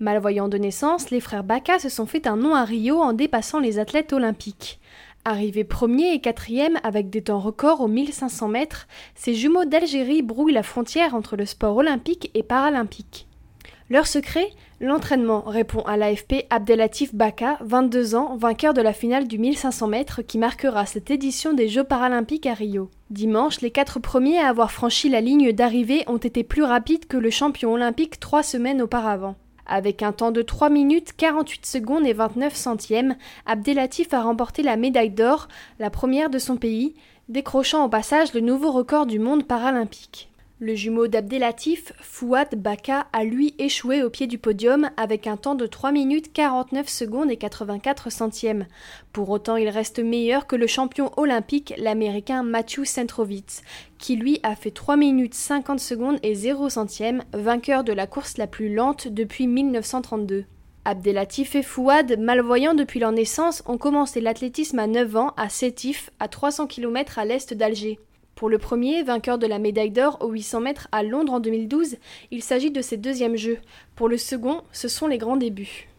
Malvoyants de naissance, les frères Baca se sont fait un nom à Rio en dépassant les athlètes olympiques. Arrivés premier et quatrième avec des temps records aux 1500 mètres, ces jumeaux d'Algérie brouillent la frontière entre le sport olympique et paralympique. Leur secret? L'entraînement, répond à l'AFP Abdelatif Baka, 22 ans, vainqueur de la finale du 1500 mètres qui marquera cette édition des Jeux paralympiques à Rio. Dimanche, les quatre premiers à avoir franchi la ligne d'arrivée ont été plus rapides que le champion olympique trois semaines auparavant. Avec un temps de 3 minutes 48 secondes et 29 centièmes, Abdelatif a remporté la médaille d'or, la première de son pays, décrochant au passage le nouveau record du monde paralympique. Le jumeau d'Abdelatif, Fouad Baka, a lui échoué au pied du podium avec un temps de 3 minutes 49 secondes et 84 centièmes. Pour autant, il reste meilleur que le champion olympique, l'américain Matthew Centrovitz, qui lui a fait 3 minutes 50 secondes et 0 centièmes, vainqueur de la course la plus lente depuis 1932. Abdelatif et Fouad, malvoyants depuis leur naissance, ont commencé l'athlétisme à 9 ans à Sétif, à 300 km à l'est d'Alger. Pour le premier, vainqueur de la médaille d'or aux 800 mètres à Londres en 2012, il s'agit de ses deuxièmes jeux. Pour le second, ce sont les grands débuts.